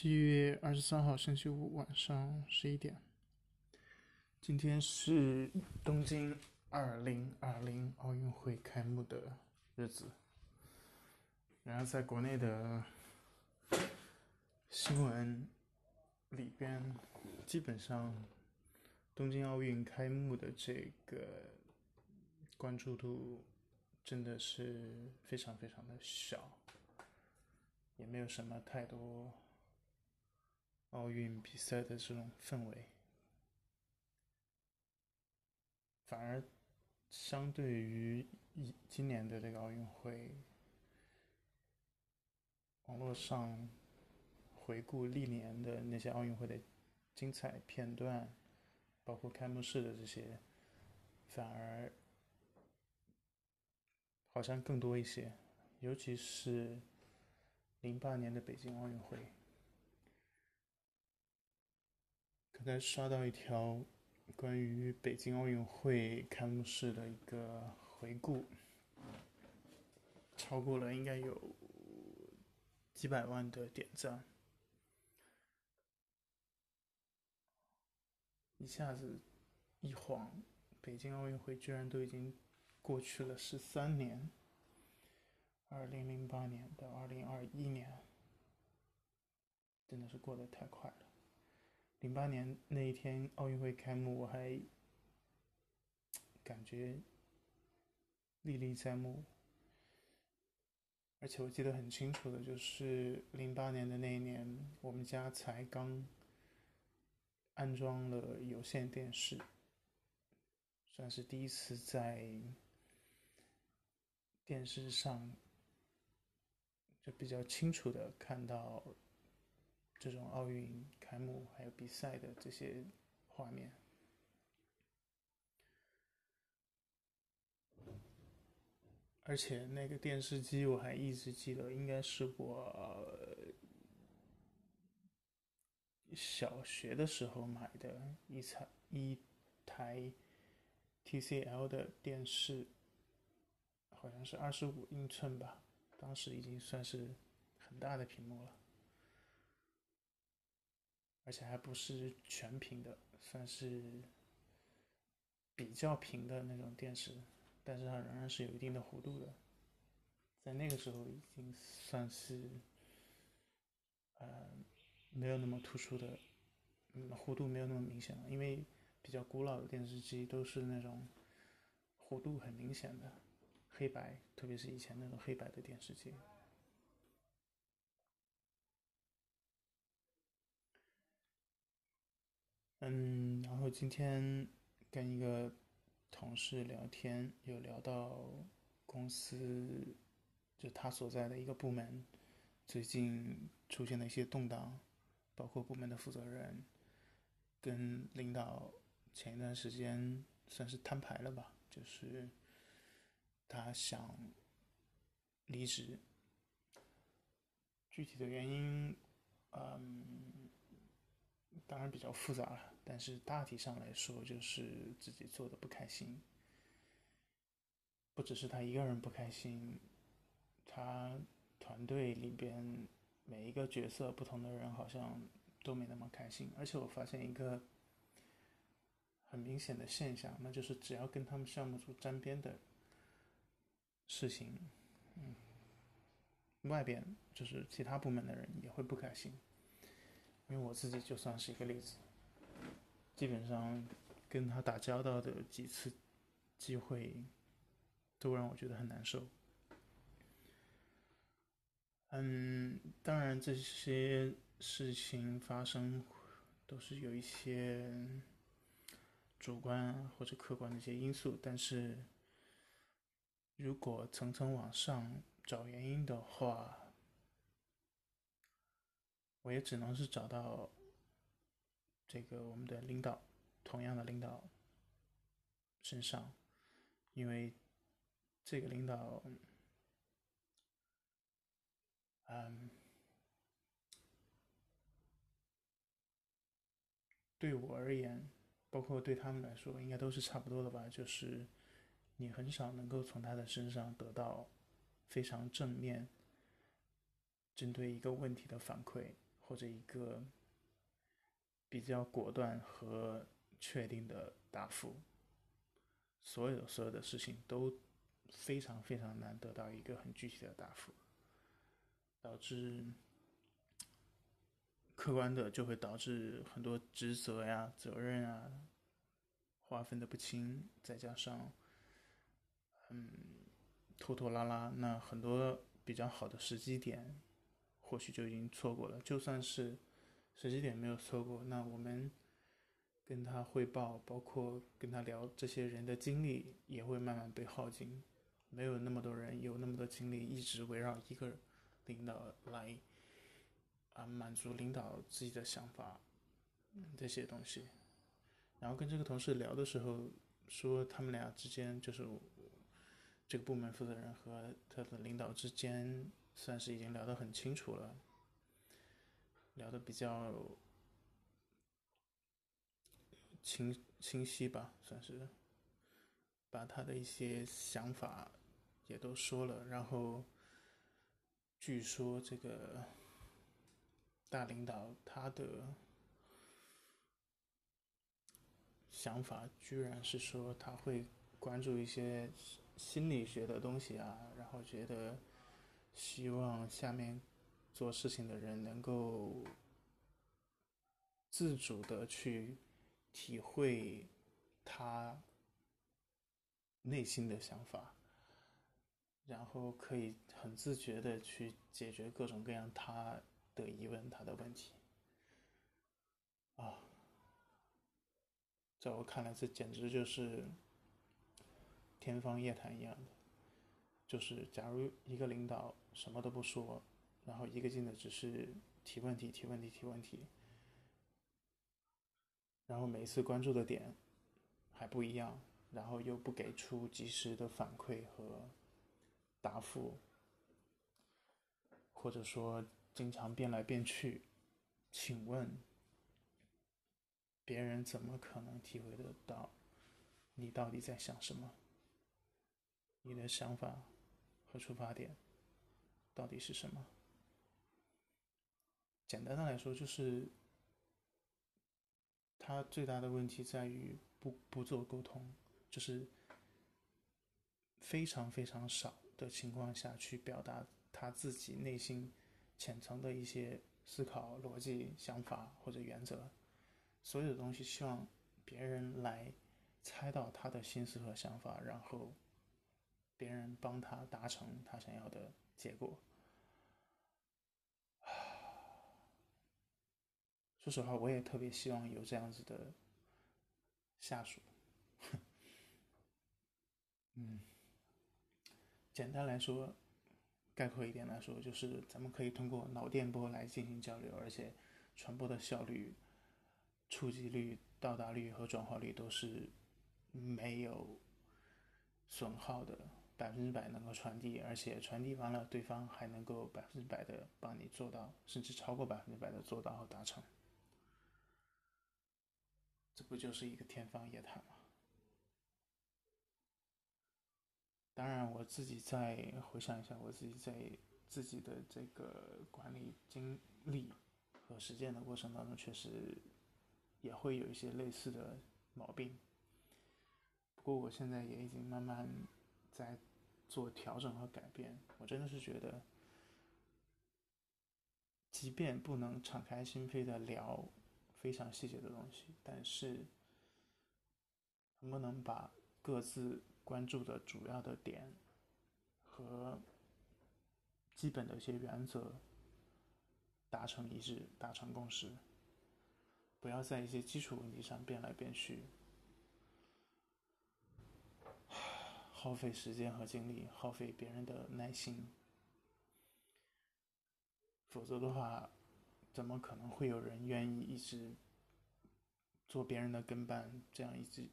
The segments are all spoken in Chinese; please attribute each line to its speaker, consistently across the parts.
Speaker 1: 七月二十三号星期五晚上十一点，今天是东京二零二零奥运会开幕的日子。然后在国内的新闻里边，基本上东京奥运开幕的这个关注度真的是非常非常的小，也没有什么太多。奥运比赛的这种氛围，反而相对于今年的这个奥运会，网络上回顾历年的那些奥运会的精彩片段，包括开幕式的这些，反而好像更多一些，尤其是零八年的北京奥运会。刚才刷到一条关于北京奥运会开幕式的一个回顾，超过了应该有几百万的点赞，一下子一晃，北京奥运会居然都已经过去了十三年，二零零八年到二零二一年，真的是过得太快了。零八年那一天奥运会开幕，我还感觉历历在目，而且我记得很清楚的就是零八年的那一年，我们家才刚安装了有线电视，算是第一次在电视上就比较清楚的看到。这种奥运开幕还有比赛的这些画面，而且那个电视机我还一直记得，应该是我小学的时候买的一台一台 TCL 的电视，好像是二十五英寸吧，当时已经算是很大的屏幕了。而且还不是全屏的，算是比较平的那种电视，但是它仍然是有一定的弧度的，在那个时候已经算是，呃，没有那么突出的，嗯，弧度没有那么明显了，因为比较古老的电视机都是那种弧度很明显的黑白，特别是以前那种黑白的电视机。嗯，然后今天跟一个同事聊天，有聊到公司，就他所在的一个部门最近出现了一些动荡，包括部门的负责人跟领导前一段时间算是摊牌了吧，就是他想离职，具体的原因，嗯。当然比较复杂了，但是大体上来说，就是自己做的不开心。不只是他一个人不开心，他团队里边每一个角色不同的人好像都没那么开心。而且我发现一个很明显的现象，那就是只要跟他们项目组沾边的事情，嗯，外边就是其他部门的人也会不开心。因为我自己就算是一个例子，基本上跟他打交道的几次机会，都让我觉得很难受。嗯，当然这些事情发生都是有一些主观或者客观的一些因素，但是如果层层往上找原因的话，我也只能是找到这个我们的领导，同样的领导身上，因为这个领导，嗯，对我而言，包括对他们来说，应该都是差不多的吧。就是你很少能够从他的身上得到非常正面针对一个问题的反馈。或者一个比较果断和确定的答复。所有所有的事情都非常非常难得到一个很具体的答复，导致客观的就会导致很多职责呀、责任啊划分的不清，再加上嗯拖拖拉拉，那很多比较好的时机点或许就已经错过了。就算是时机点没有错过，那我们。跟他汇报，包括跟他聊这些人的经历，也会慢慢被耗尽。没有那么多人有那么多精力一直围绕一个领导来啊满足领导自己的想法这些东西。然后跟这个同事聊的时候，说他们俩之间就是这个部门负责人和他的领导之间算是已经聊得很清楚了，聊得比较。清清晰吧，算是把他的一些想法也都说了。然后，据说这个大领导他的想法居然是说他会关注一些心理学的东西啊，然后觉得希望下面做事情的人能够自主的去。体会他内心的想法，然后可以很自觉的去解决各种各样他的疑问、他的问题。啊，在我看来，这简直就是天方夜谭一样的。就是假如一个领导什么都不说，然后一个劲的只是提问题、提问题、提问题。然后每一次关注的点还不一样，然后又不给出及时的反馈和答复，或者说经常变来变去，请问别人怎么可能体会得到你到底在想什么？你的想法和出发点到底是什么？简单的来说就是。他最大的问题在于不不做沟通，就是非常非常少的情况下去表达他自己内心浅层的一些思考逻辑、想法或者原则，所有的东西希望别人来猜到他的心思和想法，然后别人帮他达成他想要的结果。说实话，我也特别希望有这样子的下属。嗯，简单来说，概括一点来说，就是咱们可以通过脑电波来进行交流，而且传播的效率、触及率、到达率和转化率都是没有损耗的，百分之百能够传递，而且传递完了，对方还能够百分之百的帮你做到，甚至超过百分之百的做到和达成。这不就是一个天方夜谭吗？当然，我自己再回想一下，我自己在自己的这个管理经历和实践的过程当中，确实也会有一些类似的毛病。不过，我现在也已经慢慢在做调整和改变。我真的是觉得，即便不能敞开心扉的聊。非常细节的东西，但是能不能把各自关注的主要的点和基本的一些原则达成一致、达成共识，不要在一些基础问题上变来变去，耗费时间和精力，耗费别人的耐心，否则的话。怎么可能会有人愿意一直做别人的跟班，这样一直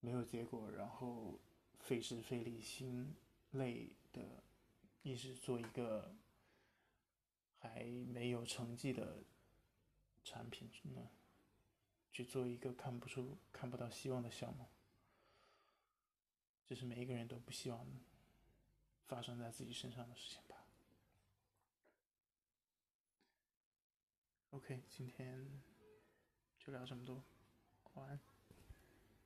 Speaker 1: 没有结果，然后费时费力、心累的，一直做一个还没有成绩的产品呢？去做一个看不出、看不到希望的项目，这是每一个人都不希望发生在自己身上的事情吧。OK，今天就聊这么多，晚安。